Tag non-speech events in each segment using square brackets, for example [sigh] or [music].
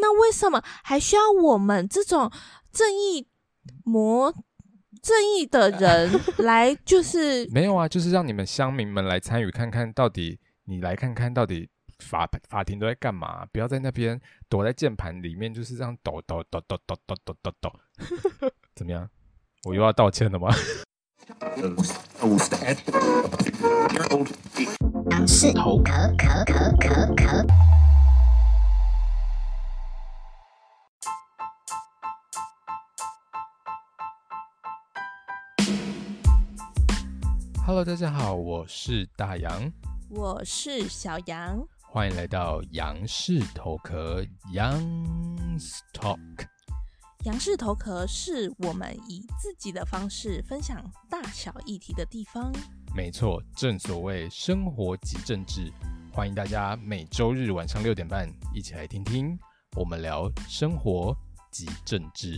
那为什么还需要我们这种正义魔正义的人来？就是 [laughs] 没有啊，就是让你们乡民们来参与看看到底，你来看看到底法法庭都在干嘛？不要在那边躲在键盘里面，就是这样抖抖抖抖抖抖抖抖抖，[laughs] 怎么样？我又要道歉了吗？[laughs] 是头壳壳壳壳壳。Hello，大家好，我是大杨，我是小杨，欢迎来到杨氏头壳 Young's Talk。杨氏头壳是我们以自己的方式分享大小议题的地方。没错，正所谓生活即政治，欢迎大家每周日晚上六点半一起来听听我们聊生活及政治。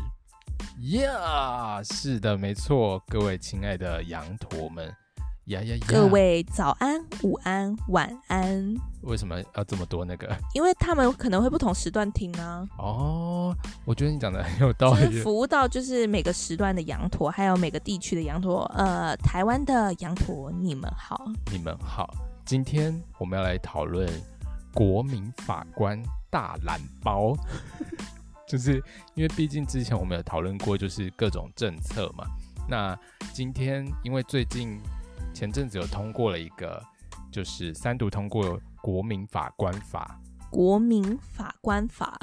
Yeah，是的，没错，各位亲爱的羊驼们。呀呀呀！各位早安、午安、晚安。为什么要这么多那个？因为他们可能会不同时段听啊。哦，我觉得你讲的很有道理。就是服务到就是每个时段的羊驼，还有每个地区的羊驼。呃，台湾的羊驼，你们好，你们好。今天我们要来讨论国民法官大懒包，[laughs] 就是因为毕竟之前我们有讨论过，就是各种政策嘛。那今天因为最近。前阵子有通过了一个，就是三读通过国民法官法。国民法官法，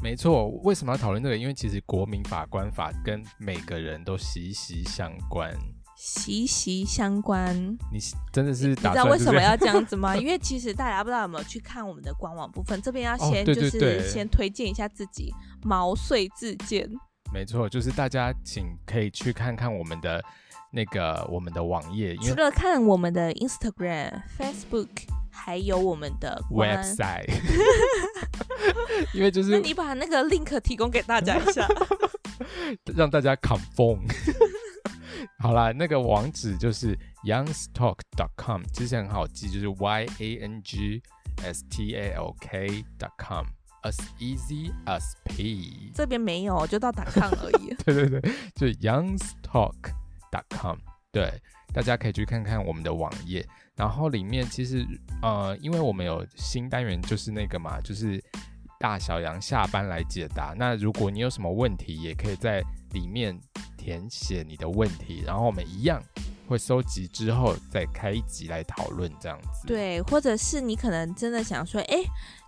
没错。为什么要讨论这个？因为其实国民法官法跟每个人都息息相关。息息相关。你真的是？你知道为什么要这样子吗？[laughs] 因为其实大家不知道有没有去看我们的官网部分，这边要先就是先推荐一下自己，毛遂自荐。没错，就是大家请可以去看看我们的。那个我们的网页，除了看我们的 Instagram、Facebook，还有我们的 website，因为就是那你把那个 link 提供给大家一下，让大家 confirm。好啦，那个网址就是 youngstalk.com，其实很好记，就是 y a n g s t a l k.com，as easy as p。这边没有，就到 .com 而已。对对对，就 youngstalk。Com 对，大家可以去看看我们的网页，然后里面其实呃，因为我们有新单元，就是那个嘛，就是大小杨下班来解答。那如果你有什么问题，也可以在里面填写你的问题，然后我们一样会收集之后再开一集来讨论这样子。对，或者是你可能真的想说，哎。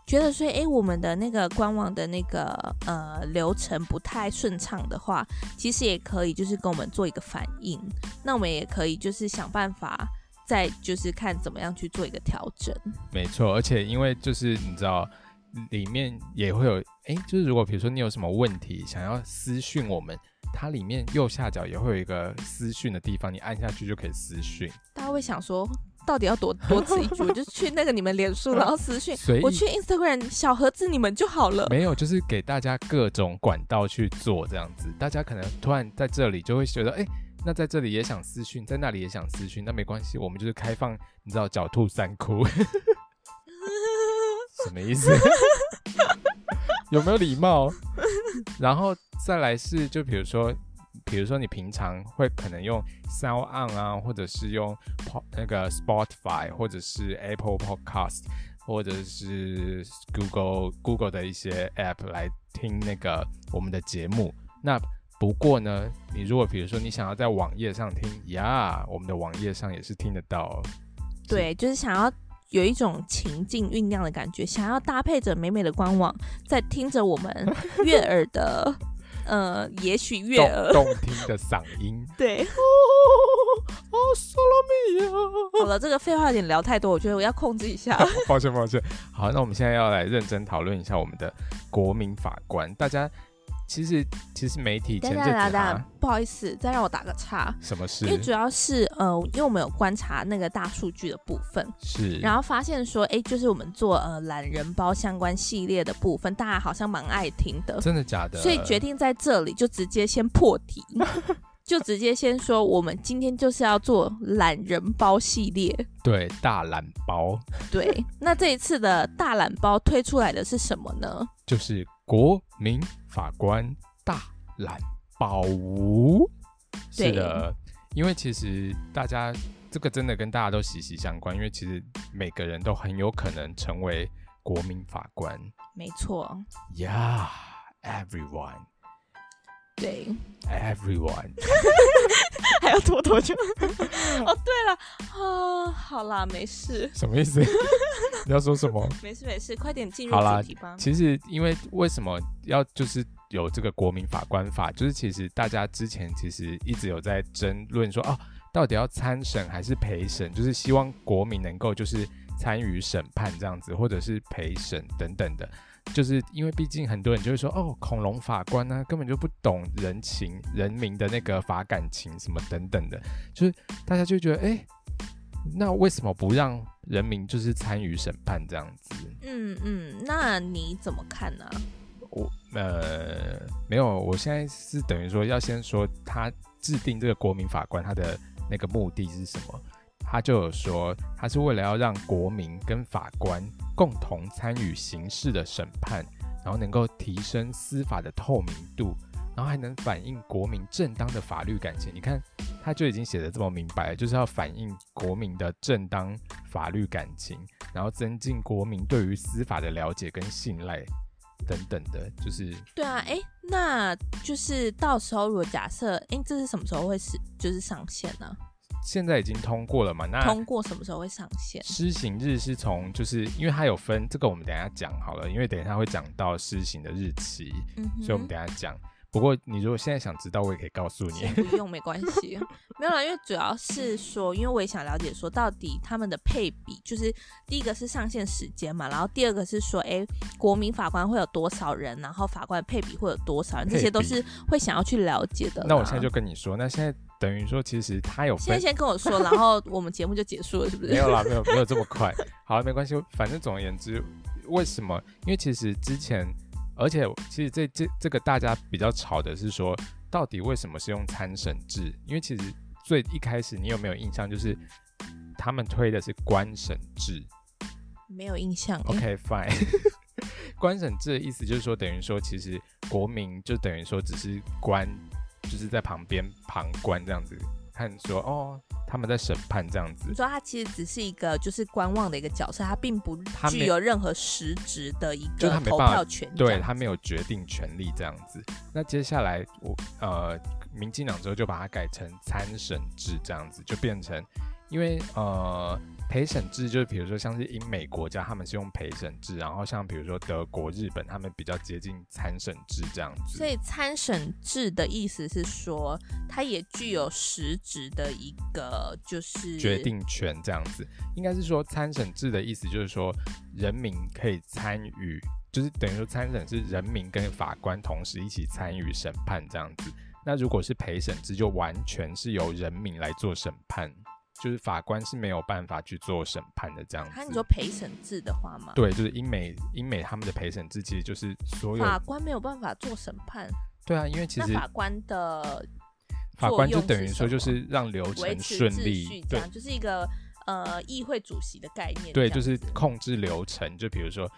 觉得说，哎，我们的那个官网的那个呃流程不太顺畅的话，其实也可以就是跟我们做一个反应。那我们也可以就是想办法，再就是看怎么样去做一个调整。没错，而且因为就是你知道，里面也会有，哎，就是如果比如说你有什么问题想要私讯我们，它里面右下角也会有一个私讯的地方，你按下去就可以私讯。大家会想说。到底要多 [laughs] 多此一举？我就去那个你们脸书，然后私讯，我去 Instagram 小盒子你们就好了。没有，就是给大家各种管道去做这样子。大家可能突然在这里就会觉得，哎、欸，那在这里也想私讯，在那里也想私讯，那没关系，我们就是开放，你知道，狡兔三窟。[laughs] 什么意思？[laughs] 有没有礼貌？然后再来是，就比如说。比如说，你平常会可能用 SoundOn 啊，或者是用那个 Spotify，或者是 Apple Podcast，或者是 Google Google 的一些 App 来听那个我们的节目。那不过呢，你如果比如说你想要在网页上听呀，我们的网页上也是听得到。对，就是想要有一种情境酝酿的感觉，想要搭配着美美的官网，在听着我们悦耳的。呃，也许悦耳动，动听的嗓音，[laughs] 对。哦，哦，索罗米亚。[laughs] 好了，这个废话有点聊太多，我觉得我要控制一下。[laughs] 抱歉，抱歉。好，那我们现在要来认真讨论一下我们的国民法官，大家。其实，其实媒体前阵子啊，等等，不好意思，再让我打个岔。什么事？因为主要是呃，因为我们有观察那个大数据的部分，是，然后发现说，哎，就是我们做呃懒人包相关系列的部分，大家好像蛮爱听的。真的假的？所以决定在这里就直接先破题，[laughs] 就直接先说，我们今天就是要做懒人包系列。对，大懒包。对，那这一次的大懒包推出来的是什么呢？就是国民法官大懒包。是的，因为其实大家这个真的跟大家都息息相关，因为其实每个人都很有可能成为国民法官。没错。Yeah，everyone。对，everyone，[laughs] 还要拖多久？[laughs] 哦，对了，啊，好啦，没事。什么意思？[laughs] 你要说什么？[laughs] 没事没事，快点进入主题吧。其实，因为为什么要就是有这个国民法官法？就是其实大家之前其实一直有在争论说，哦，到底要参审还是陪审？就是希望国民能够就是参与审判这样子，或者是陪审等等的。就是因为毕竟很多人就会说哦，恐龙法官呢、啊、根本就不懂人情、人民的那个法感情什么等等的，就是大家就觉得哎、欸，那为什么不让人民就是参与审判这样子？嗯嗯，那你怎么看呢、啊？我呃没有，我现在是等于说要先说他制定这个国民法官他的那个目的是什么？他就有说他是为了要让国民跟法官。共同参与刑事的审判，然后能够提升司法的透明度，然后还能反映国民正当的法律感情。你看，他就已经写的这么明白了，就是要反映国民的正当法律感情，然后增进国民对于司法的了解跟信赖等等的，就是对啊，哎，那就是到时候如果假设，哎，这是什么时候会是就是上线呢？现在已经通过了嘛？那通过什么时候会上线？施行日是从，就是因为它有分，这个我们等一下讲好了，因为等一下会讲到施行的日期，嗯、所以我们等一下讲。不过你如果现在想知道，我也可以告诉你。不用，没关系，没有啦，因为主要是说，因为我也想了解说，到底他们的配比，就是第一个是上线时间嘛，然后第二个是说，哎、欸，国民法官会有多少人，然后法官配比会有多少人，这些都是会想要去了解的。那我现在就跟你说，那现在。等于说，其实他有分。现在先跟我说，然后我们节目就结束了，是不是？没有啦，没有，没有这么快。[laughs] 好，没关系，反正总而言之，为什么？因为其实之前，而且其实这这这个大家比较吵的是说，到底为什么是用参审制？因为其实最一开始，你有没有印象？就是他们推的是官审制。没有印象。OK，fine。[laughs] 官审制的意思就是说，等于说，其实国民就等于说只是官。就是在旁边旁观这样子看，说哦，他们在审判这样子。你说他其实只是一个就是观望的一个角色，他并不具有任何实质的一个投票权，对，他没有决定权利这样子。那接下来我呃，民进党之后就把它改成参审制这样子，就变成因为呃。陪审制就是，比如说像是英美国家，他们是用陪审制，然后像比如说德国、日本，他们比较接近参审制这样子。所以参审制的意思是说，它也具有实质的一个就是决定权这样子。应该是说参审制的意思就是说，人民可以参与，就是等于说参审是人民跟法官同时一起参与审判这样子。那如果是陪审制，就完全是由人民来做审判。就是法官是没有办法去做审判的这样子。那你说陪审制的话吗？对，就是英美英美他们的陪审制其实就是所有法官没有办法做审判。对啊，因为其实法官的法官就等于说就是让流程顺利，这样就是一个呃议会主席的概念。对，就是控制流程。就比如说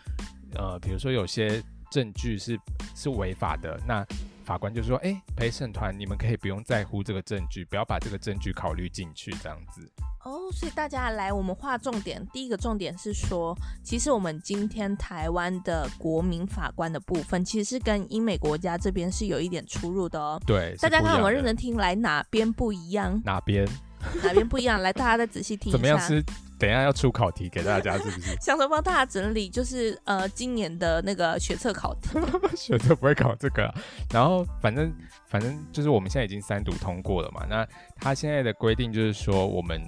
呃，比如说有些证据是是违法的，那。法官就说：“哎、欸，陪审团，你们可以不用在乎这个证据，不要把这个证据考虑进去，这样子。”哦，所以大家来，我们划重点。第一个重点是说，其实我们今天台湾的国民法官的部分，其实是跟英美国家这边是有一点出入的哦。对，大家看我们认真听，来哪边不一样？哪边？哪边不一样？来，大家再仔细听一下。[laughs] 怎么样是？等一下要出考题给大家，是不是？[laughs] 想说帮大家整理，就是呃，今年的那个学测考题。[laughs] 学测不会考这个啊，然后反正反正就是我们现在已经三读通过了嘛。那他现在的规定就是说，我们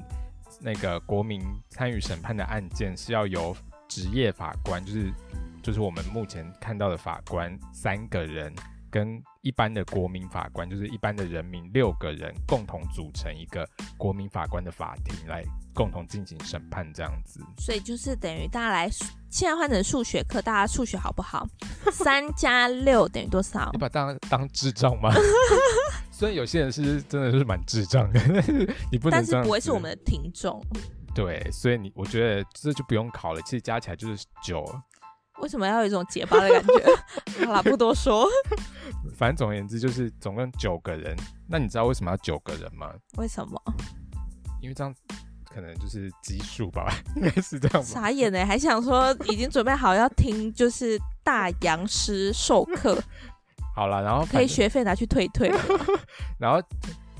那个国民参与审判的案件是要由职业法官，就是就是我们目前看到的法官三个人。跟一般的国民法官，就是一般的人民六个人共同组成一个国民法官的法庭，来共同进行审判，这样子。所以就是等于大家来，现在换成数学课，大家数学好不好？[laughs] 三加六等于多少？你把当当智障吗？[laughs] 虽然有些人是真的是蛮智障的，[laughs] 你不能，但是不会是我们的听众。对，所以你我觉得这就不用考了，其实加起来就是九。为什么要有一种结巴的感觉？[laughs] 好啦，不多说。[laughs] 反正总而言之，就是总共九个人。那你知道为什么要九个人吗？为什么？因为这样可能就是奇数吧，应该是这样吧。傻眼呢，还想说已经准备好要听，就是大洋师授课。好了，然后可以学费拿去退退。[laughs] 然后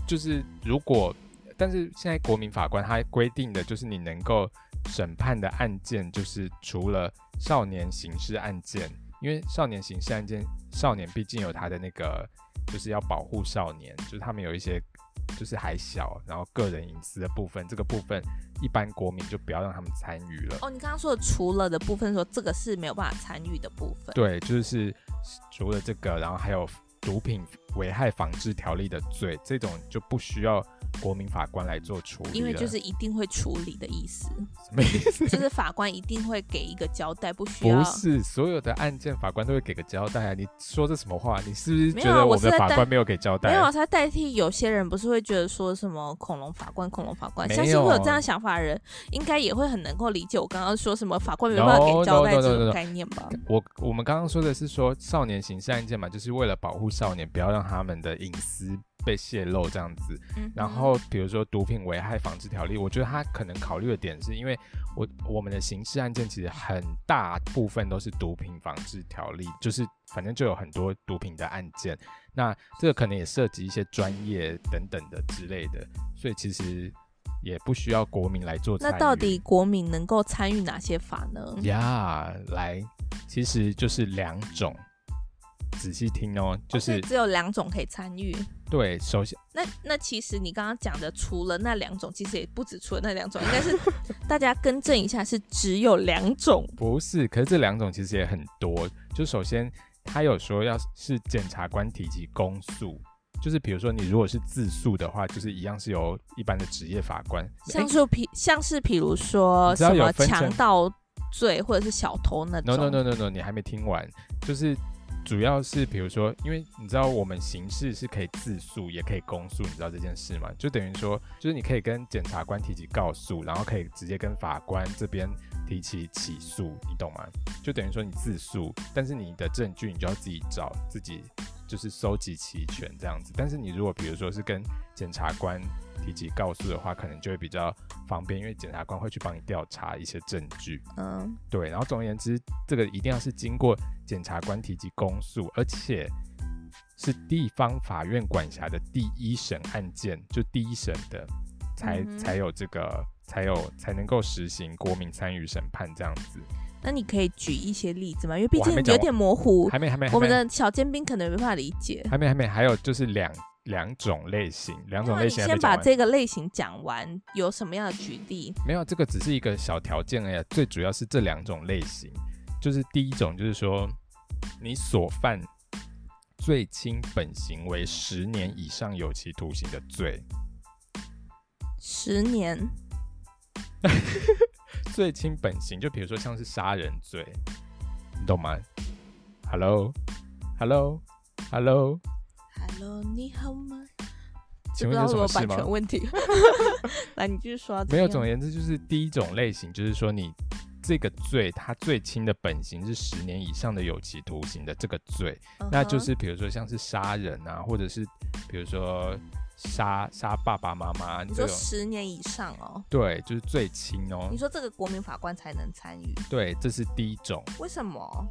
就是如果，但是现在国民法官他规定的就是你能够审判的案件，就是除了少年刑事案件，因为少年刑事案件，少年毕竟有他的那个，就是要保护少年，就是他们有一些就是还小，然后个人隐私的部分，这个部分一般国民就不要让他们参与了。哦，你刚刚说的除了的部分说，说这个是没有办法参与的部分。对，就是除了这个，然后还有毒品危害防治条例的罪，这种就不需要。国民法官来做处理，因为就是一定会处理的意思。什么意思？就是法官一定会给一个交代，不需要。不是所有的案件法官都会给个交代啊！你说这什么话？你是不是觉得我们的法官没有给交代？没有，我在代替有些人，不是会觉得说什么恐龙法官、恐龙法官，相信会有这样想法的人，应该也会很能够理解我刚刚说什么法官没有办法给交代这种概念吧？我我们刚刚说的是说少年刑事案件嘛，就是为了保护少年，不要让他们的隐私。被泄露这样子，然后比如说毒品危害防治条例，我觉得他可能考虑的点是因为我我们的刑事案件其实很大部分都是毒品防治条例，就是反正就有很多毒品的案件，那这个可能也涉及一些专业等等的之类的，所以其实也不需要国民来做。那到底国民能够参与哪些法呢？呀，来，其实就是两种。仔细听哦，就是、只有两种可以参与。对，首先，那那其实你刚刚讲的，除了那两种，其实也不止除了那两种，应该是 [laughs] 大家更正一下，是只有两种。不是，可是这两种其实也很多。就首先，他有说要是检察官提起公诉，就是比如说你如果是自诉的话，就是一样是由一般的职业法官。像是譬像是比如说什么强盗罪或者是小偷那种。No no no no no，你还没听完，就是。主要是比如说，因为你知道我们刑事是可以自诉，也可以公诉，你知道这件事吗？就等于说，就是你可以跟检察官提起告诉，然后可以直接跟法官这边提起起诉，你懂吗？就等于说你自诉，但是你的证据你就要自己找，自己就是收集齐全这样子。但是你如果比如说是跟检察官提起告诉的话，可能就会比较方便，因为检察官会去帮你调查一些证据。嗯，对。然后总而言之，这个一定要是经过检察官提起公诉，而且是地方法院管辖的第一审案件，就第一审的，才、嗯、才有这个，才有才能够实行国民参与审判这样子。那你可以举一些例子吗？因为毕竟有点模糊，还没还没，我们的小尖兵可能没办法理解。还没还没，还有就是两。两种类型，两种类型。先把这个类型讲完，有什么样的举例？没有，这个只是一个小条件而已。最主要是这两种类型，就是第一种，就是说你所犯最轻本刑为十年以上有期徒刑的罪。十年。[laughs] 最轻本刑，就比如说像是杀人罪，你懂吗？Hello，Hello，Hello。Hello，你好吗？请问有什么版权问题？[laughs] 来，你继续说。没有，总而言之，就是第一种类型，就是说你这个罪，它最轻的本刑是十年以上的有期徒刑的这个罪，uh -huh. 那就是比如说像是杀人啊，或者是比如说杀杀爸爸妈妈，你说十年以上哦？对，就是最轻哦。你说这个国民法官才能参与？对，这是第一种。为什么？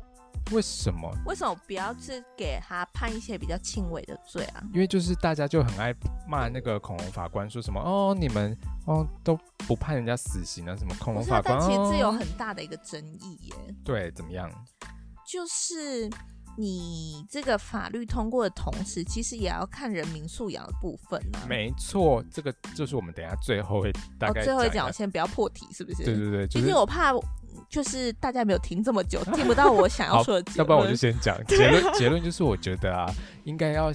为什么？为什么不要是给他判一些比较轻微的罪啊？因为就是大家就很爱骂那个恐龙法官，说什么哦，你们哦都不判人家死刑啊？什么恐龙法官？但其实这有很大的一个争议耶。对，怎么样？就是你这个法律通过的同时，其实也要看人民素养的部分呢、啊。没错，这个就是我们等一下最后会大概、哦、最后一讲，我先不要破题，是不是？对对对，就是、因为我怕。就是大家没有听这么久，听不到我想要说的结论。要不然我就先讲 [laughs] 结论。结论就是，我觉得啊，应该要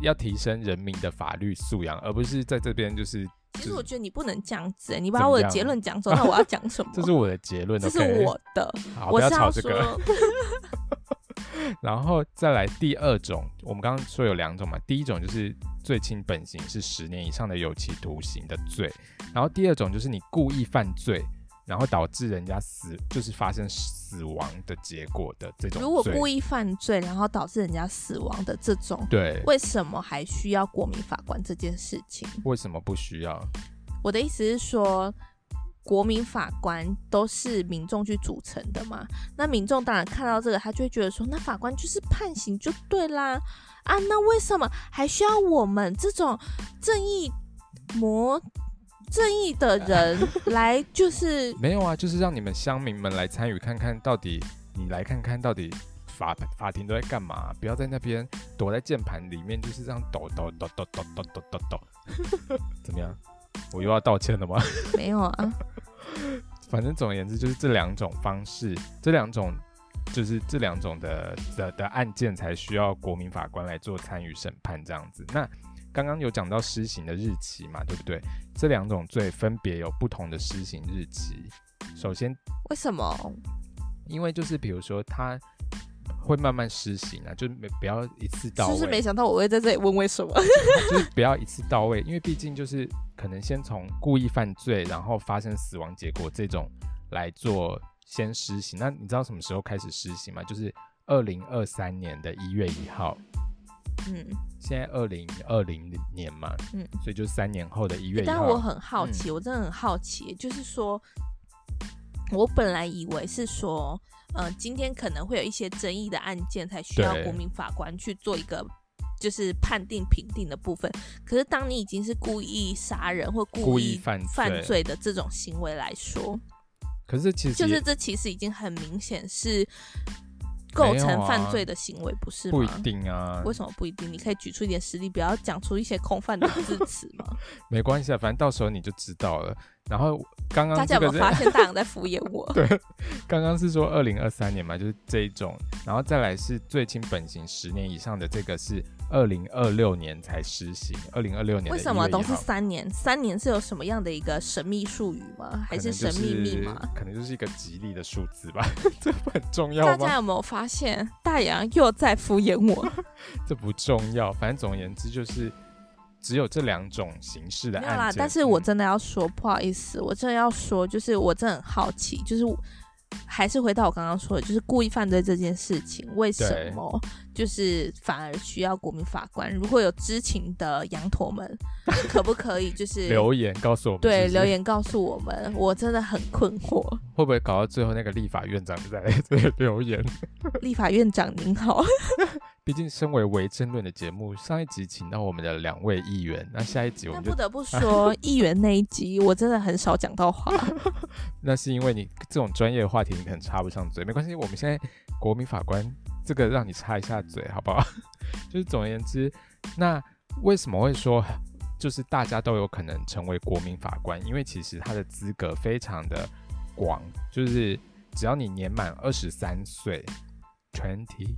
要提升人民的法律素养，而不是在这边就是。其实我觉得你不能这样子，你把我的结论讲走，那我要讲什么？[laughs] 这是我的结论，这是我的。好，不要吵这个。[laughs] 然后再来第二种，我们刚刚说有两种嘛，第一种就是最轻本刑是十年以上的有期徒刑的罪，然后第二种就是你故意犯罪。然后导致人家死，就是发生死亡的结果的这种。如果故意犯罪，然后导致人家死亡的这种，对，为什么还需要国民法官这件事情？为什么不需要？我的意思是说，国民法官都是民众去组成的嘛。那民众当然看到这个，他就会觉得说，那法官就是判刑就对啦。啊，那为什么还需要我们这种正义魔？正义的人来就是 [laughs] 没有啊，就是让你们乡民们来参与看看到底，你来看看到底法法庭都在干嘛？不要在那边躲在键盘里面，就是这样抖抖抖抖抖抖抖抖抖。怎么样？我又要道歉了吗？[laughs] 没有啊，[laughs] 反正总而言之就是这两种方式，这两种就是这两种的的的案件才需要国民法官来做参与审判这样子。那。刚刚有讲到施行的日期嘛，对不对？这两种罪分别有不同的施行日期。首先，为什么？因为就是比如说，他会慢慢施行啊，就没不要一次到位。就是没想到我会在这里问为什么，[laughs] 就是不要一次到位，因为毕竟就是可能先从故意犯罪，然后发生死亡结果这种来做先施行。那你知道什么时候开始施行吗？就是二零二三年的一月一号。嗯，现在二零二零年嘛，嗯，所以就三年后的一月一号。但我很好奇，嗯、我真的很好奇，就是说，我本来以为是说，呃，今天可能会有一些争议的案件，才需要国民法官去做一个就是判定评定的部分。可是当你已经是故意杀人或故意犯罪的这种行为来说，可是其实就是这其实已经很明显是。构成犯罪的行为不是吗？不一定啊。为什么不一定？你可以举出一点实例，不要讲出一些空泛的字词吗？[laughs] 没关系啊，反正到时候你就知道了。然后刚刚大家有没有发现大杨在敷衍我？[laughs] 对，刚刚是说二零二三年嘛，就是这一种，然后再来是最轻本刑十年以上的这个是。二零二六年才施行，二零二六年为什么都是三年？三年是有什么样的一个神秘术语吗？还是神秘密码？可能就是一个吉利的数字吧，[laughs] 这不很重要吗？大家有没有发现大杨又在敷衍我？[laughs] 这不重要，反正总而言之就是只有这两种形式的案件。没有啦，但是我真的要说，不好意思，我真的要说，就是我真的很好奇，就是。还是回到我刚刚说的，就是故意犯罪这件事情，为什么就是反而需要国民法官？如果有知情的羊驼们，可不可以就是 [laughs] 留言告诉我们？对，留言告诉我们，我真的很困惑。会不会搞到最后那个立法院长就在留言？[laughs] 立法院长您好。[laughs] 毕竟身为为争论的节目，上一集请到我们的两位议员，那下一集我们不得不说，[laughs] 议员那一集我真的很少讲到话。[laughs] 那是因为你这种专业的话题你可能插不上嘴，没关系，我们现在国民法官这个让你插一下嘴好不好？[laughs] 就是总而言之，那为什么会说就是大家都有可能成为国民法官？因为其实他的资格非常的广，就是只要你年满二十三岁，twenty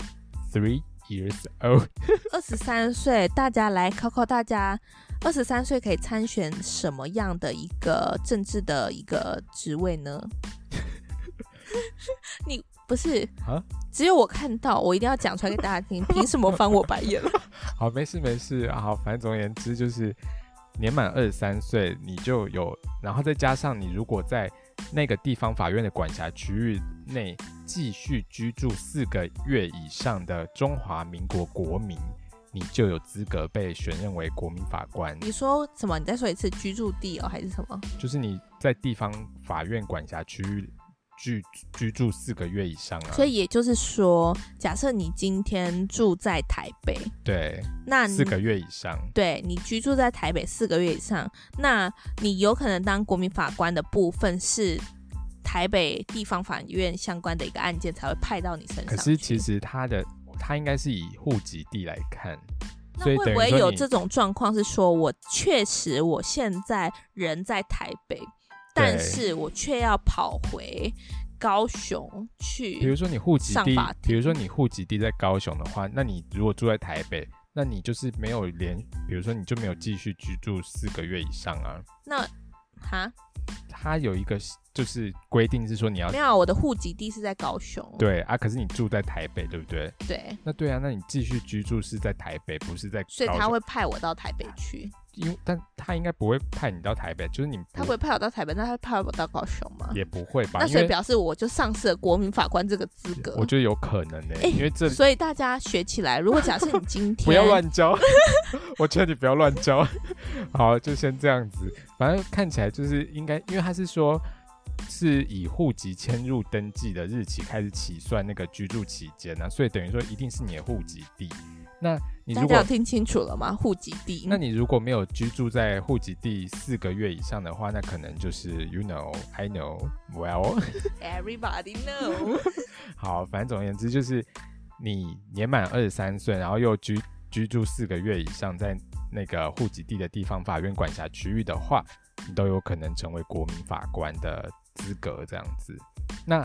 three。Years old，二十三岁，大家来考考大家，二十三岁可以参选什么样的一个政治的一个职位呢？[laughs] 你不是啊？只有我看到，我一定要讲出来给大家听，凭什么翻我白眼？[laughs] 好，没事没事啊，好，反正总而言之就是年满二十三岁，你就有，然后再加上你如果在那个地方法院的管辖区域内。继续居住四个月以上的中华民国国民，你就有资格被选任为国民法官。你说什么？你再说一次，居住地哦，还是什么？就是你在地方法院管辖区域居居住四个月以上啊。所以也就是说，假设你今天住在台北，对，那四个月以上，对，你居住在台北四个月以上，那你有可能当国民法官的部分是。台北地方法院相关的一个案件才会派到你身上。可是其实他的他应该是以户籍地来看，那会不会有这种状况？是说我确实我现在人在台北，但是我却要跑回高雄去。比如说你户籍地，比如说你户籍地在高雄的话，那你如果住在台北，那你就是没有连，比如说你就没有继续居住四个月以上啊。那哈？他有一个就是规定是说你要没有，我的户籍地是在高雄。对啊，可是你住在台北，对不对？对。那对啊，那你继续居住是在台北，不是在高雄。所以他会派我到台北去。因为但他应该不会派你到台北，就是你他不会派我到台北，那他派我到高雄吗？也不会吧？那所以表示我就丧失了国民法官这个资格。我觉得有可能呢、欸，欸、因为这所以大家学起来，如果假设你今天 [laughs] 不要乱教，[laughs] 我劝你不要乱教。[laughs] 好，就先这样子，反正看起来就是应该，因为他是说。是以户籍迁入登记的日期开始起算那个居住期间呢，所以等于说一定是你的户籍地。那你如果听清楚了吗？户籍地。那你如果没有居住在户籍地四个月以上的话，那可能就是 you know, I know, well, [laughs] everybody know。好，反正总而言之就是你年满二十三岁，然后又居居住四个月以上，在那个户籍地的地方法院管辖区域的话，你都有可能成为国民法官的。资格这样子，那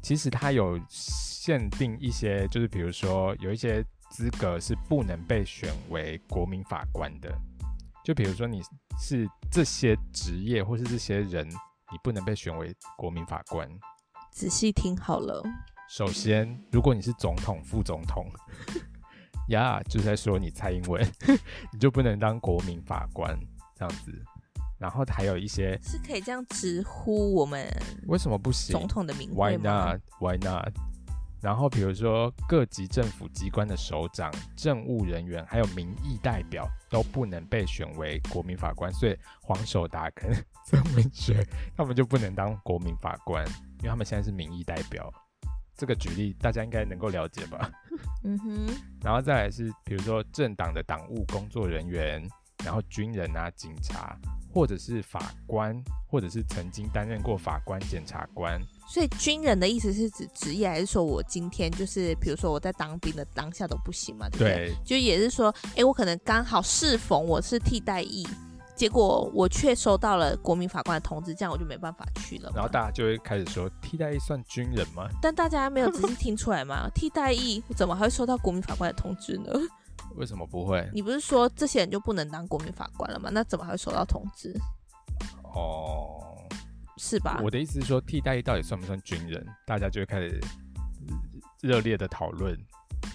其实它有限定一些，就是比如说有一些资格是不能被选为国民法官的，就比如说你是这些职业或是这些人，你不能被选为国民法官。仔细听好了，首先，如果你是总统、副总统，[laughs] 呀，yeah, 就是在说你蔡英文，[laughs] 你就不能当国民法官这样子。然后还有一些是可以这样直呼我们为什么不行总统的名？Why not? Why not? 然后比如说各级政府机关的首长、政务人员还有民意代表都不能被选为国民法官，所以黄守达跟 [laughs] 曾文学他们就不能当国民法官，因为他们现在是民意代表。这个举例大家应该能够了解吧？[laughs] 嗯哼。然后再来是比如说政党的党务工作人员，然后军人啊、警察。或者是法官，或者是曾经担任过法官、检察官。所以军人的意思是指职业，还是说我今天就是，比如说我在当兵的当下都不行嘛？对不对？对，就也是说，哎，我可能刚好适逢我是替代役，结果我却收到了国民法官的通知，这样我就没办法去了。然后大家就会开始说，替代役算军人吗？但大家没有仔细听出来吗？[laughs] 替代役怎么还会收到国民法官的通知呢？为什么不会？你不是说这些人就不能当国民法官了吗？那怎么还会收到通知？哦，是吧？我的意思是说，替代役到底算不算军人？大家就会开始热烈的讨论。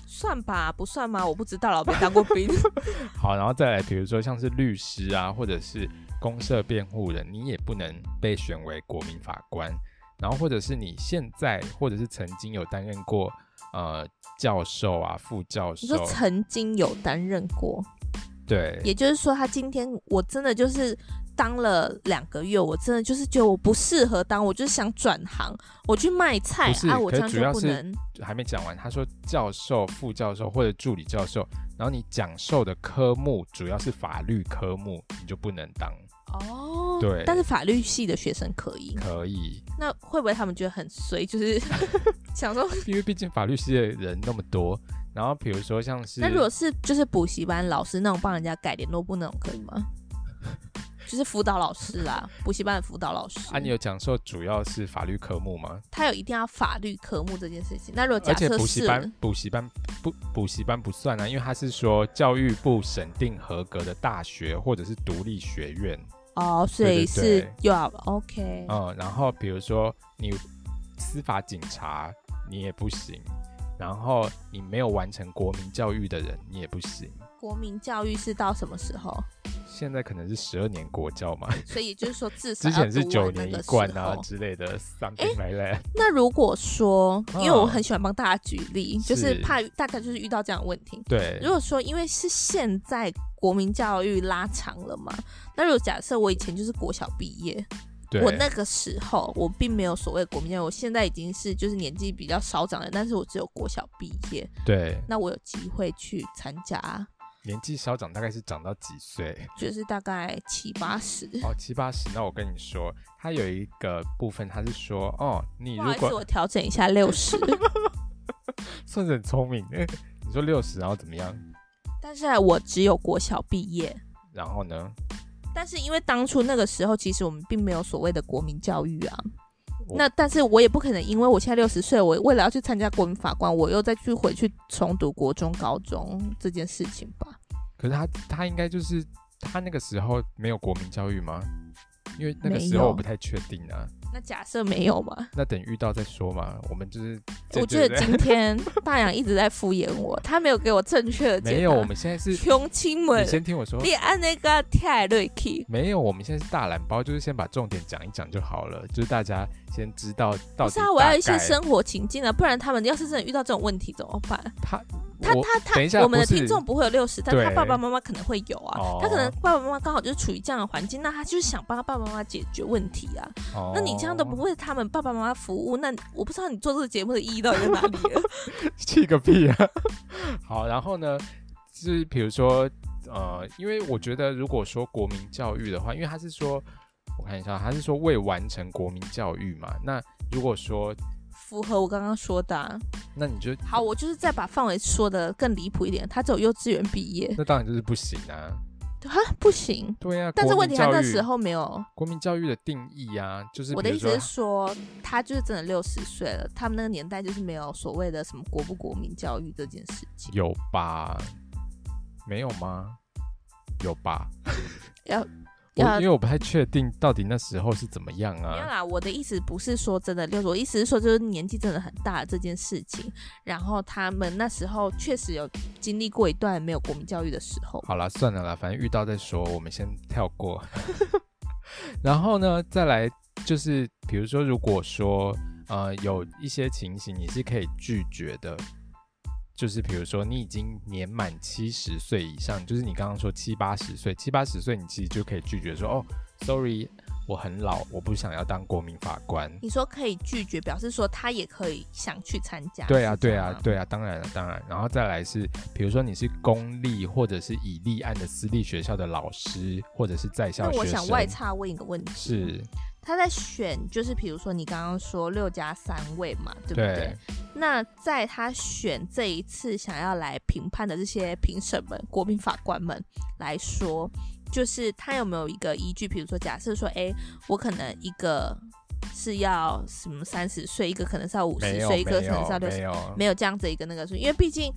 算吧，不算吗？我不知道了，我没当过兵。[laughs] 好，然后再来，比如说像是律师啊，或者是公社辩护人，你也不能被选为国民法官。然后或者是你现在，或者是曾经有担任过。呃，教授啊，副教授，你说曾经有担任过，对，也就是说，他今天我真的就是当了两个月，我真的就是觉得我不适合当，我就是想转行，我去卖菜啊，我这样就不能。还没讲完，他说教授、副教授或者助理教授，然后你讲授的科目主要是法律科目，你就不能当。哦，对，但是法律系的学生可以，可以。那会不会他们觉得很衰？就是 [laughs] 想说，因为毕竟法律系的人那么多，然后比如说像是，那如果是就是补习班老师那种帮人家改联络簿那种可以吗？[laughs] 就是辅导老师啦，补习班的辅导老师。啊，你有讲说主要是法律科目吗？他有一定要法律科目这件事情。那如果假设是，补习班补习班不补习班不算啊，因为他是说教育部审定合格的大学或者是独立学院。哦，所以是又要 OK。嗯，然后比如说你司法警察你也不行，然后你没有完成国民教育的人你也不行。国民教育是到什么时候？现在可能是十二年国教嘛，[laughs] 所以就是说至少之前是九年一贯啊之类的。something like that。那如果说，因为我很喜欢帮大家举例，哦、就是怕大概就是遇到这样的问题。对，如果说因为是现在国民教育拉长了嘛，那如果假设我以前就是国小毕业。对我那个时候，我并没有所谓国民教育，我现在已经是就是年纪比较稍长的，但是我只有国小毕业。对，那我有机会去参加。年纪稍长，大概是长到几岁？[laughs] 就是大概七八十。哦，七八十。那我跟你说，他有一个部分，他是说，哦，你如果我调整一下六十，[laughs] 算是很聪明。你说六十，然后怎么样？但是我只有国小毕业。然后呢？但是因为当初那个时候，其实我们并没有所谓的国民教育啊。我那但是我也不可能因为我现在六十岁，我为了要去参加国民法官，我又再去回去重读国中、高中这件事情吧。可是他他应该就是他那个时候没有国民教育吗？因为那个时候我不太确定啊。那假设没有嘛？那等遇到再说嘛。我们就是，我觉得今 [laughs] 天大洋一直在敷衍我，他没有给我正确的解答。没有，我们现在是穷亲们，你先听我说。你按那个太瑞气。没有，我们现在是大懒包，就是先把重点讲一讲就好了，就是大家先知道到底。不是啊，我要一些生活情境啊，不然他们要是真的遇到这种问题怎么办？他。他他他，等一下，我们的听众不会有六十，但他爸爸妈妈可能会有啊。哦、他可能爸爸妈妈刚好就是处于这样的环境，那他就是想帮他爸爸妈妈解决问题啊。哦、那你这样都不为他们爸爸妈妈服务，那我不知道你做这个节目的意义到底在哪里了。[laughs] 气个屁啊！[laughs] 好，然后呢，就是比如说呃，因为我觉得如果说国民教育的话，因为他是说，我看一下，他是说未完成国民教育嘛。那如果说。符合我刚刚说的、啊，那你就好。我就是再把范围说的更离谱一点，他只有幼稚园毕业，那当然就是不行啊。啊，不行。对呀、啊，但是问题他那时候没有国民教育的定义啊，就是我的意思是说，他就是真的六十岁了，他们那个年代就是没有所谓的什么国不国民教育这件事情。有吧？没有吗？有吧？要。我因为我不太确定到底那时候是怎么样啊。没有啦，我的意思不是说真的六十，我意思是说就是年纪真的很大这件事情。然后他们那时候确实有经历过一段没有国民教育的时候。好啦，算了啦，反正遇到再说，我们先跳过。[laughs] 然后呢，再来就是比如说，如果说呃有一些情形你是可以拒绝的。就是比如说，你已经年满七十岁以上，就是你刚刚说七八十岁，七八十岁你其实就可以拒绝说，哦，sorry，我很老，我不想要当国民法官。你说可以拒绝，表示说他也可以想去参加。对啊，对啊，对啊，当然了，当然。然后再来是，比如说你是公立或者是已立案的私立学校的老师，或者是在校学生。那我想外差问一个问题。是。他在选，就是比如说你刚刚说六加三位嘛，对不对？对。那在他选这一次想要来评判的这些评审们、国民法官们来说，就是他有没有一个依据？比如说，假设说，哎，我可能一个是要什么三十岁，一个可能是要五十岁，一个可能是要六十，没有，没有这样子一个那个数，因为毕竟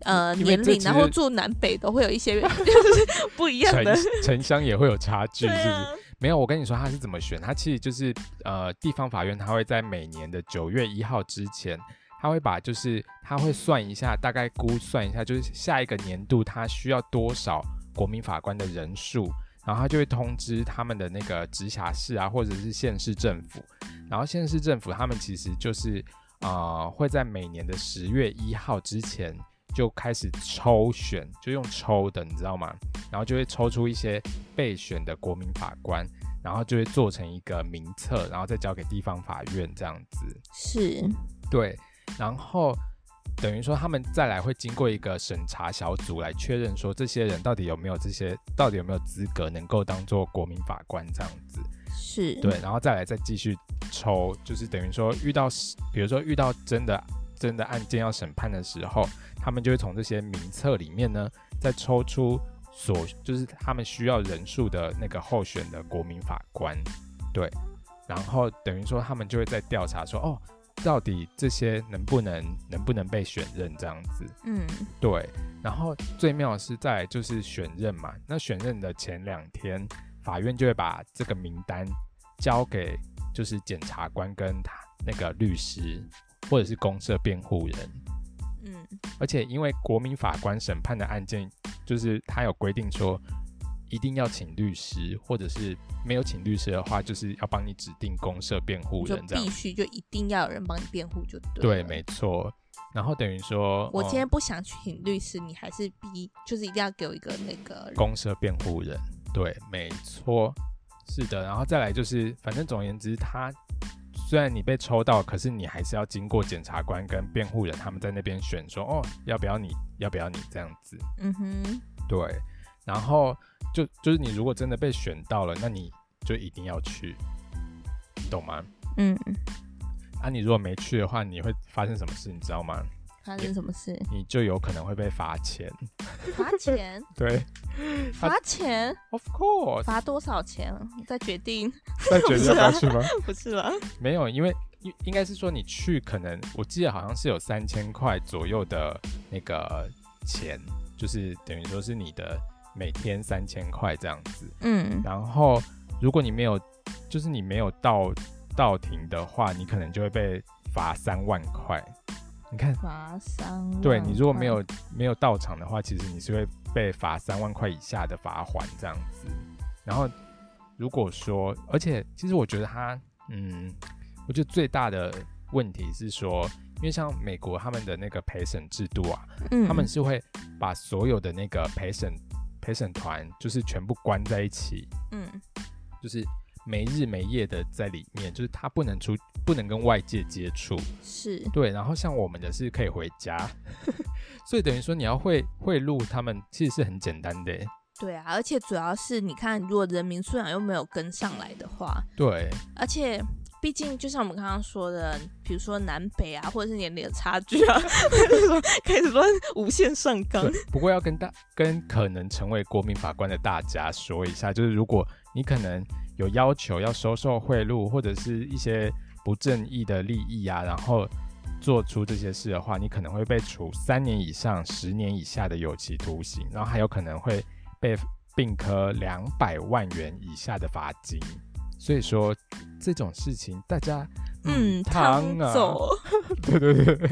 呃年龄，然后住南北都会有一些 [laughs] 就是不一样的城乡也会有差距，是不是？没有，我跟你说他是怎么选，他其实就是呃，地方法院他会在每年的九月一号之前，他会把就是他会算一下，大概估算一下，就是下一个年度他需要多少国民法官的人数，然后他就会通知他们的那个直辖市啊，或者是县市政府，然后县市政府他们其实就是呃会在每年的十月一号之前。就开始抽选，就用抽的，你知道吗？然后就会抽出一些备选的国民法官，然后就会做成一个名册，然后再交给地方法院这样子。是，对。然后等于说他们再来会经过一个审查小组来确认说这些人到底有没有这些，到底有没有资格能够当做国民法官这样子。是，对。然后再来再继续抽，就是等于说遇到，比如说遇到真的真的案件要审判的时候。他们就会从这些名册里面呢，再抽出所就是他们需要人数的那个候选的国民法官，对，然后等于说他们就会在调查说，哦，到底这些能不能能不能被选任这样子，嗯，对，然后最妙的是在就是选任嘛，那选任的前两天，法院就会把这个名单交给就是检察官跟他那个律师或者是公社辩护人。嗯，而且因为国民法官审判的案件，就是他有规定说，一定要请律师，或者是没有请律师的话，就是要帮你指定公社辩护人，这样必须就一定要有人帮你辩护，就对。对，没错。然后等于说，我今天不想请律师，哦、你还是逼，就是一定要给我一个那个公社辩护人。对，没错，是的。然后再来就是，反正总而言之，他。虽然你被抽到，可是你还是要经过检察官跟辩护人他们在那边选说，哦，要不要你，要不要你这样子。嗯哼，对。然后就就是你如果真的被选到了，那你就一定要去，懂吗？嗯。啊，你如果没去的话，你会发生什么事？你知道吗？发生什么事？你就有可能会被罚钱。[laughs] 罚钱？[laughs] 对，[laughs] 罚钱。Of course。罚多少钱？再决定。再决定要不要去吗？不是了。没有，因为应应该是说你去，可能我记得好像是有三千块左右的那个钱，就是等于说是你的每天三千块这样子。嗯。然后如果你没有，就是你没有到。到庭的话，你可能就会被罚三万块。你看，罚三万，对，你如果没有没有到场的话，其实你是会被罚三万块以下的罚款这样子。然后如果说，而且其实我觉得他，嗯，我觉得最大的问题是说，因为像美国他们的那个陪审制度啊，嗯，他们是会把所有的那个陪审陪审团就是全部关在一起，嗯，就是。没日没夜的在里面，就是他不能出，不能跟外界接触，是对。然后像我们的是可以回家，[laughs] 所以等于说你要会贿赂他们，其实是很简单的。对啊，而且主要是你看，如果人民素养又没有跟上来的话，对。而且毕竟就像我们刚刚说的，比如说南北啊，或者是年龄的差距啊，开始乱无限上纲。不过要跟大跟可能成为国民法官的大家说一下，就是如果你可能。有要求要收受贿赂或者是一些不正义的利益啊，然后做出这些事的话，你可能会被处三年以上十年以下的有期徒刑，然后还有可能会被并科两百万元以下的罚金。所以说这种事情大家嗯汤啊，走 [laughs] 对对对。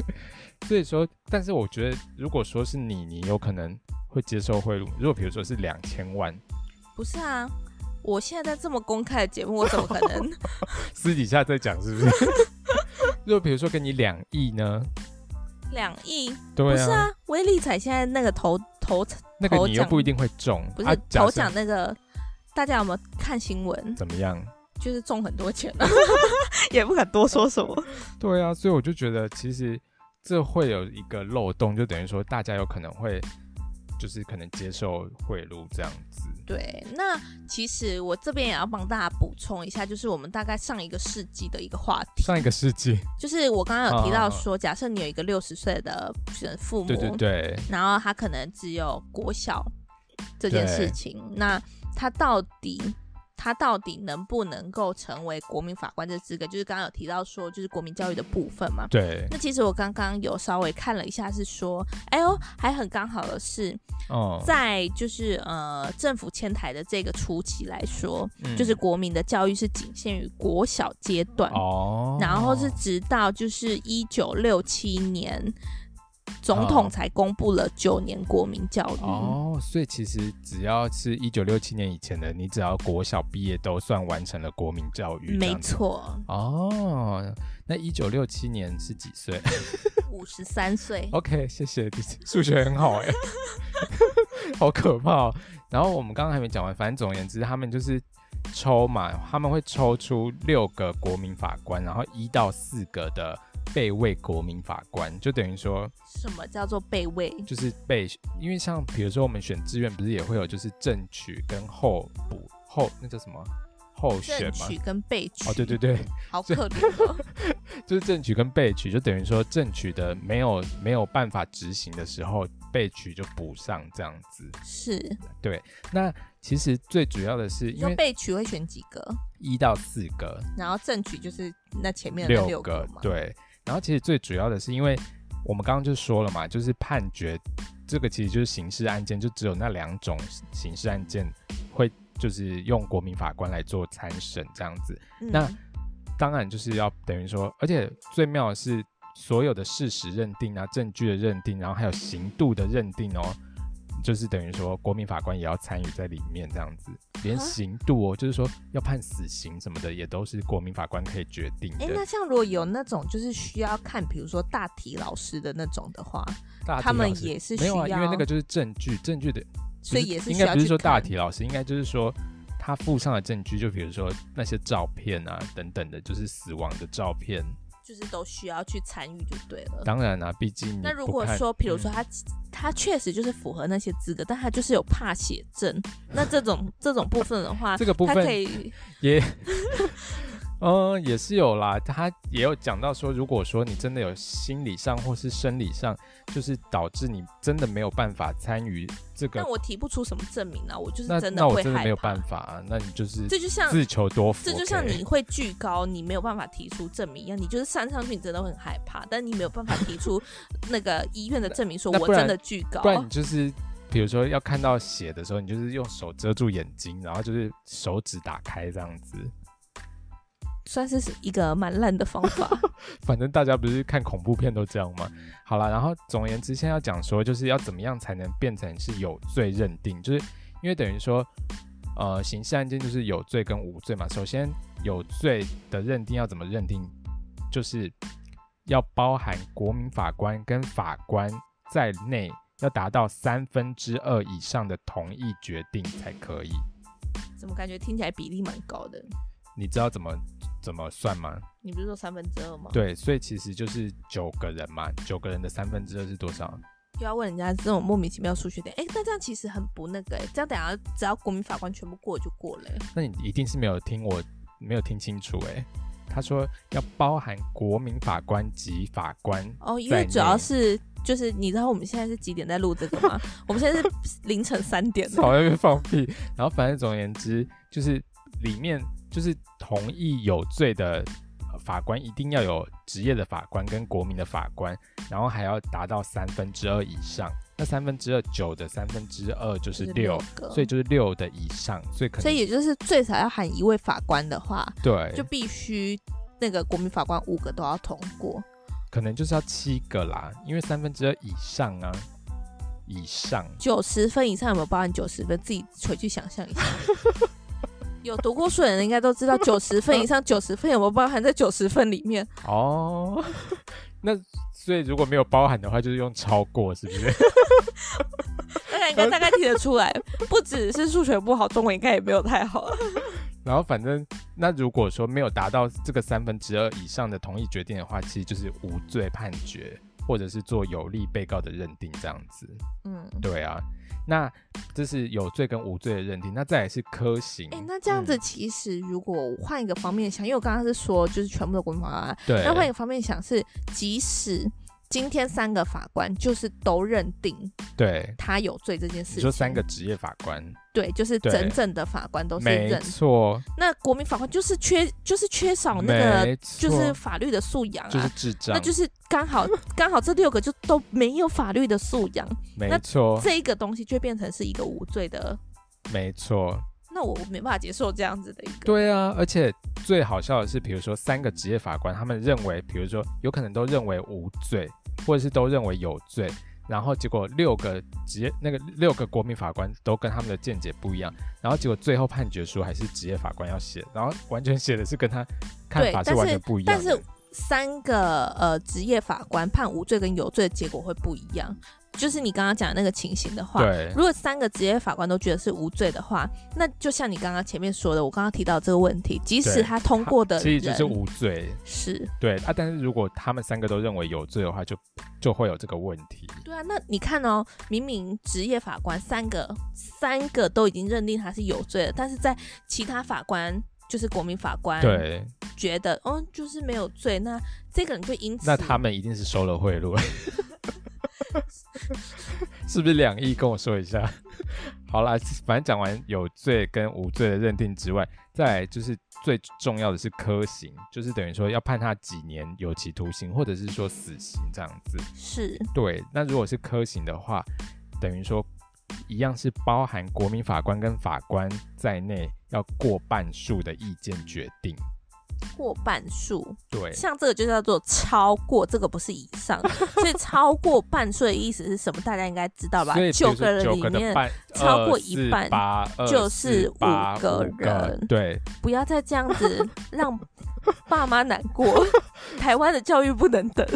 所以说，但是我觉得如果说是你，你有可能会接受贿赂。如果比如说是两千万，不是啊。我现在在这么公开的节目，我怎么可能 [laughs] 私底下在讲？是不是？[laughs] 就比如说给你两亿呢？两亿？对啊，不是啊，威力彩现在那个头头那个你又不一定会中，不是头奖那个，大家有没有看新闻？怎么样？就是中很多钱了，[laughs] 也不敢多说什么。对啊，所以我就觉得其实这会有一个漏洞，就等于说大家有可能会。就是可能接受贿赂这样子。对，那其实我这边也要帮大家补充一下，就是我们大概上一个世纪的一个话题。上一个世纪，就是我刚刚有提到说，假设你有一个六十岁的父母，对对对，然后他可能只有国小这件事情，那他到底？他到底能不能够成为国民法官的资格？就是刚刚有提到说，就是国民教育的部分嘛。对。那其实我刚刚有稍微看了一下，是说，哎呦，还很刚好的是，哦，在就是呃政府迁台的这个初期来说，嗯、就是国民的教育是仅限于国小阶段哦，然后是直到就是一九六七年。总统才公布了九年国民教育哦，所以其实只要是一九六七年以前的，你只要国小毕业都算完成了国民教育。没错。哦，那一九六七年是几岁？五十三岁。[laughs] OK，谢谢，数学很好哎，[laughs] 好可怕哦。然后我们刚刚还没讲完，反正总而言之，他们就是抽嘛，他们会抽出六个国民法官，然后一到四个的。备位国民法官就等于说，什么叫做备位？就是备，因为像比如说我们选志愿，不是也会有就是正取跟候补候那叫什么候选吗？正取跟备取。哦，对对对，好可怜哦。[laughs] 就是正取跟备取，就等于说正取的没有没有办法执行的时候，备取就补上这样子。是，对。那其实最主要的是，因为被取会选几个？一到四个，然后正取就是那前面的六个，对。然后其实最主要的是，因为我们刚刚就说了嘛，就是判决这个其实就是刑事案件，就只有那两种刑事案件会就是用国民法官来做参审这样子。嗯、那当然就是要等于说，而且最妙的是所有的事实认定啊、证据的认定，然后还有刑度的认定哦。就是等于说，国民法官也要参与在里面，这样子，连刑度哦，就是说要判死刑什么的，也都是国民法官可以决定的。哎、欸，那像如果有那种就是需要看，比如说大体老师的那种的话，他们也是需要，没有啊，因为那个就是证据，证据的，所以也是应该不是说大体老师，应该就是说他附上的证据，就比如说那些照片啊等等的，就是死亡的照片。就是都需要去参与就对了。当然啦、啊，毕竟那如果说，比如说他、嗯、他确实就是符合那些资格，但他就是有怕写证，那这种这种部分的话，[laughs] 这个部分可以也。[laughs] 嗯，也是有啦。他也有讲到说，如果说你真的有心理上或是生理上，就是导致你真的没有办法参与这个，那我提不出什么证明啊，我就是真的会那，那我真的没有办法啊。那你就是这就像自求多福，这就像你会惧高，你没有办法提出证明一样，你就是上上去你真的会很害怕，但你没有办法提出 [laughs] 那个医院的证明，说我真的惧高。不然你就是比如说要看到血的时候，你就是用手遮住眼睛，然后就是手指打开这样子。算是一个蛮烂的方法。[laughs] 反正大家不是看恐怖片都这样吗？好了，然后总而言之，现在要讲说，就是要怎么样才能变成是有罪认定，就是因为等于说，呃，刑事案件就是有罪跟无罪嘛。首先，有罪的认定要怎么认定？就是要包含国民法官跟法官在内，要达到三分之二以上的同意决定才可以。怎么感觉听起来比例蛮高的？你知道怎么怎么算吗？你不是说三分之二吗？对，所以其实就是九个人嘛，九个人的三分之二是多少？又要问人家这种莫名其妙数学点？哎，那这样其实很不那个，哎，这样等下只要国民法官全部过就过了。那你一定是没有听我没有听清楚，哎。他说要包含国民法官及法官哦，因为主要是就是你知道我们现在是几点在录这个吗？[laughs] 我们现在是凌晨三点。好那边放屁，然后反正总而言之，就是里面就是同意有罪的法官一定要有职业的法官跟国民的法官，然后还要达到三分之二以上。那三分之二九的三分之二就是六，所以就是六的以上，所以可能所以也就是最少要喊一位法官的话，对，就必须那个国民法官五个都要通过，可能就是要七个啦，因为三分之二以上啊，以上。九十分以上有没有包含九十分？自己回去想象一下，[laughs] 有读过书的人应该都知道九十分以上 [laughs] 九十分有没有包含在九十分里面哦，那。所以如果没有包含的话，就是用超过，是不是？[laughs] 大家应该大概听得出来，不只是数学不好，中文应该也没有太好。[laughs] 然后反正那如果说没有达到这个三分之二以上的同意决定的话，其实就是无罪判决，或者是做有利被告的认定这样子。嗯，对啊。那这是有罪跟无罪的认定，那再来是科刑。哎、欸，那这样子其实如果换一个方面想，因为我刚刚是说就是全部的国民法案，对。那换一个方面想是，即使今天三个法官就是都认定对他有罪这件事情，你说三个职业法官。对，就是真正的法官都是认，没错。那国民法官就是缺，就是缺少那个，就是法律的素养啊，就是智障。那就是刚好刚好这六个就都没有法律的素养，没错。这一个东西就变成是一个无罪的，没错。那我没办法接受这样子的一个。对啊，而且最好笑的是，比如说三个职业法官，他们认为，比如说有可能都认为无罪，或者是都认为有罪。然后结果六个职业那个六个国民法官都跟他们的见解不一样，然后结果最后判决书还是职业法官要写，然后完全写的是跟他看法是完全不一样的。但是，但是三个呃职业法官判无罪跟有罪的结果会不一样。就是你刚刚讲的那个情形的话，对，如果三个职业法官都觉得是无罪的话，那就像你刚刚前面说的，我刚刚提到这个问题，即使他通过的人其实就是无罪，是对啊，但是如果他们三个都认为有罪的话，就就会有这个问题。对啊，那你看哦，明明职业法官三个三个都已经认定他是有罪了，但是在其他法官就是国民法官对觉得哦就是没有罪，那这个人就因此那他们一定是收了贿赂。[laughs] [laughs] 是不是两亿？跟我说一下。[laughs] 好啦，反正讲完有罪跟无罪的认定之外，再来就是最重要的是科刑，就是等于说要判他几年有期徒刑，或者是说死刑这样子。是。对，那如果是科刑的话，等于说一样是包含国民法官跟法官在内，要过半数的意见决定。过半数，对，像这个就叫做超过，这个不是以上，[laughs] 所以超过半数的意思是什么？大家应该知道吧？九个人里面超过一半就是五个人，对，不要再这样子让爸妈难过，[laughs] 台湾的教育不能等，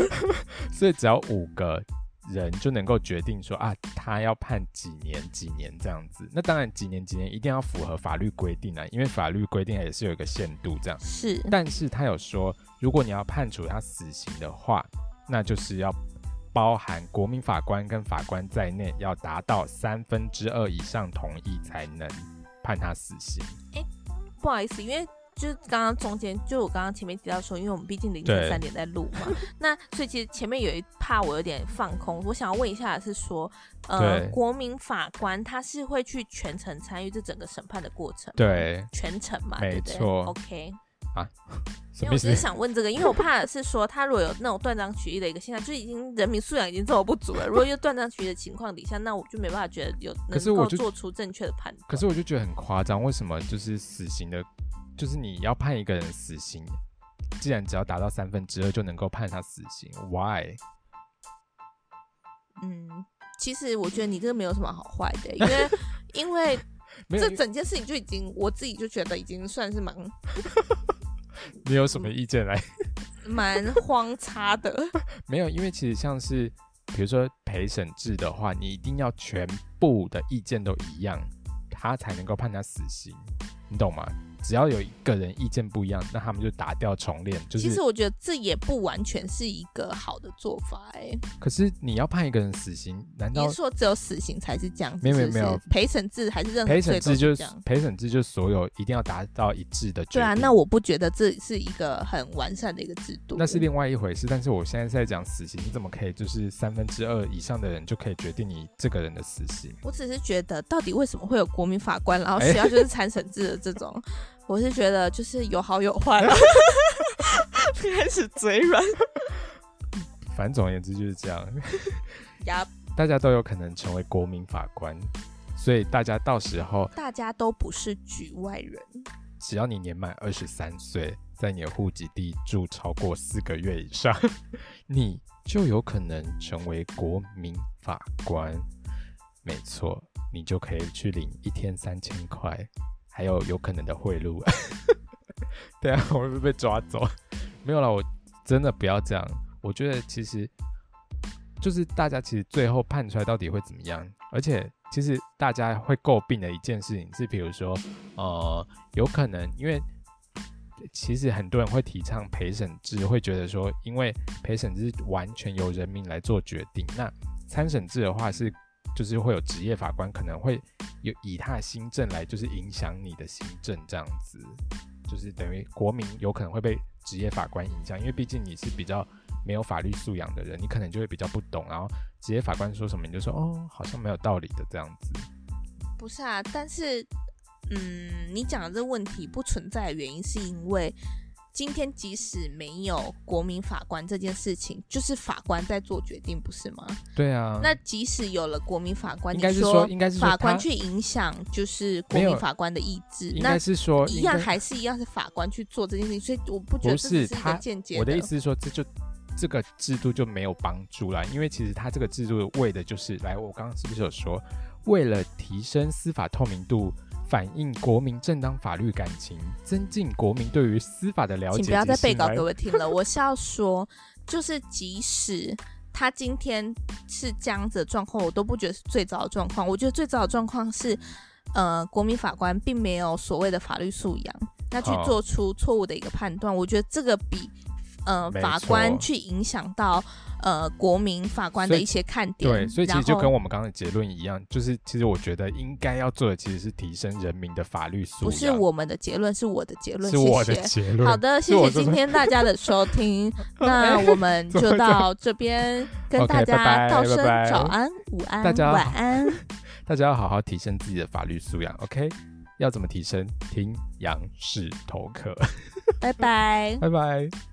所以只要五个。人就能够决定说啊，他要判几年几年这样子。那当然几年几年一定要符合法律规定啊，因为法律规定也是有一个限度这样。是，但是他有说，如果你要判处他死刑的话，那就是要包含国民法官跟法官在内，要达到三分之二以上同意才能判他死刑。欸，不好意思，因为。就是刚刚中间，就我刚刚前面提到说，因为我们毕竟凌晨三点在录嘛，[laughs] 那所以其实前面有一怕我有点放空。我想要问一下的是说，呃，国民法官他是会去全程参与这整个审判的过程，对，全程嘛，没错，OK 啊。[laughs] 因为我只是想问这个，因为我怕的是说，他如果有那种断章取义的一个现象，就已经人民素养已经这么不足了。如果又断章取义的情况底下，那我就没办法觉得有能够做出正确的判断。可是我就觉得很夸张，为什么就是死刑的？就是你要判一个人死刑，既然只要达到三分之二就能够判他死刑，Why？嗯，其实我觉得你这个没有什么好坏的，因为 [laughs] 因为这整件事情就已经我自己就觉得已经算是蛮。[laughs] 你有什么意见来？[laughs] 蛮荒差的。没有，因为其实像是比如说陪审制的话，你一定要全部的意见都一样，他才能够判他死刑，你懂吗？只要有一个人意见不一样，那他们就打掉重练。就是，其实我觉得这也不完全是一个好的做法，哎。可是你要判一个人死刑，难道你说只有死刑才是这样子？没有没有没有，陪审制还是任何陪审制就是陪审制，就是所有一定要达到一致的。对啊，那我不觉得这是一个很完善的一个制度。那是另外一回事。但是我现在在讲死刑，你怎么可以就是三分之二以上的人就可以决定你这个人的死刑？我只是觉得，到底为什么会有国民法官，然后需要就是参审制的这种？欸我是觉得就是有好有坏，[laughs] [laughs] 开始嘴软。[laughs] 反正总而言之就是这样。呀，大家都有可能成为国民法官，所以大家到时候大家都不是局外人。只要你年满二十三岁，在你的户籍地住超过四个月以上，你就有可能成为国民法官。没错，你就可以去领一天三千块。还有有可能的贿赂，[laughs] 对啊，我会不会被抓走？没有啦，我真的不要这样。我觉得其实就是大家其实最后判出来到底会怎么样？而且其实大家会诟病的一件事情是，比如说呃，有可能因为其实很多人会提倡陪审制，会觉得说，因为陪审制完全由人民来做决定，那参审制的话是。就是会有职业法官可能会有以他的新政来，就是影响你的新政这样子，就是等于国民有可能会被职业法官影响，因为毕竟你是比较没有法律素养的人，你可能就会比较不懂，然后职业法官说什么你就说哦，好像没有道理的这样子。不是啊，但是嗯，你讲的这个问题不存在的原因是因为。今天即使没有国民法官这件事情，就是法官在做决定，不是吗？对啊。那即使有了国民法官，应该是说，应该是法官去影响，就是国民法官的意志。应该是说，一样还是一样是法官去做这件事情，所以我不觉得这是一个间接的。我的意思是说，这就这个制度就没有帮助了，因为其实他这个制度为的就是，来，我刚刚是不是有说，为了提升司法透明度？反映国民正当法律感情，增进国民对于司法的了解。请不要再背稿给我 [laughs] 听了。我是要说，就是即使他今天是这样子的状况，我都不觉得是最早的状况。我觉得最早的状况是，呃，国民法官并没有所谓的法律素养，那去做出错误的一个判断。我觉得这个比呃法官去影响到。呃，国民法官的一些看点，对，所以其实就跟我们刚刚的结论一样，就是其实我觉得应该要做的其实是提升人民的法律素养。不是我们的结论，是我的结论。是我的结论。好的，谢谢今天大家的收听，[laughs] 那我们就到这边 [laughs] 跟大家道声早安、午安、晚安。[laughs] 大家要好好提升自己的法律素养，OK？要怎么提升？听杨氏头壳。拜拜，拜拜。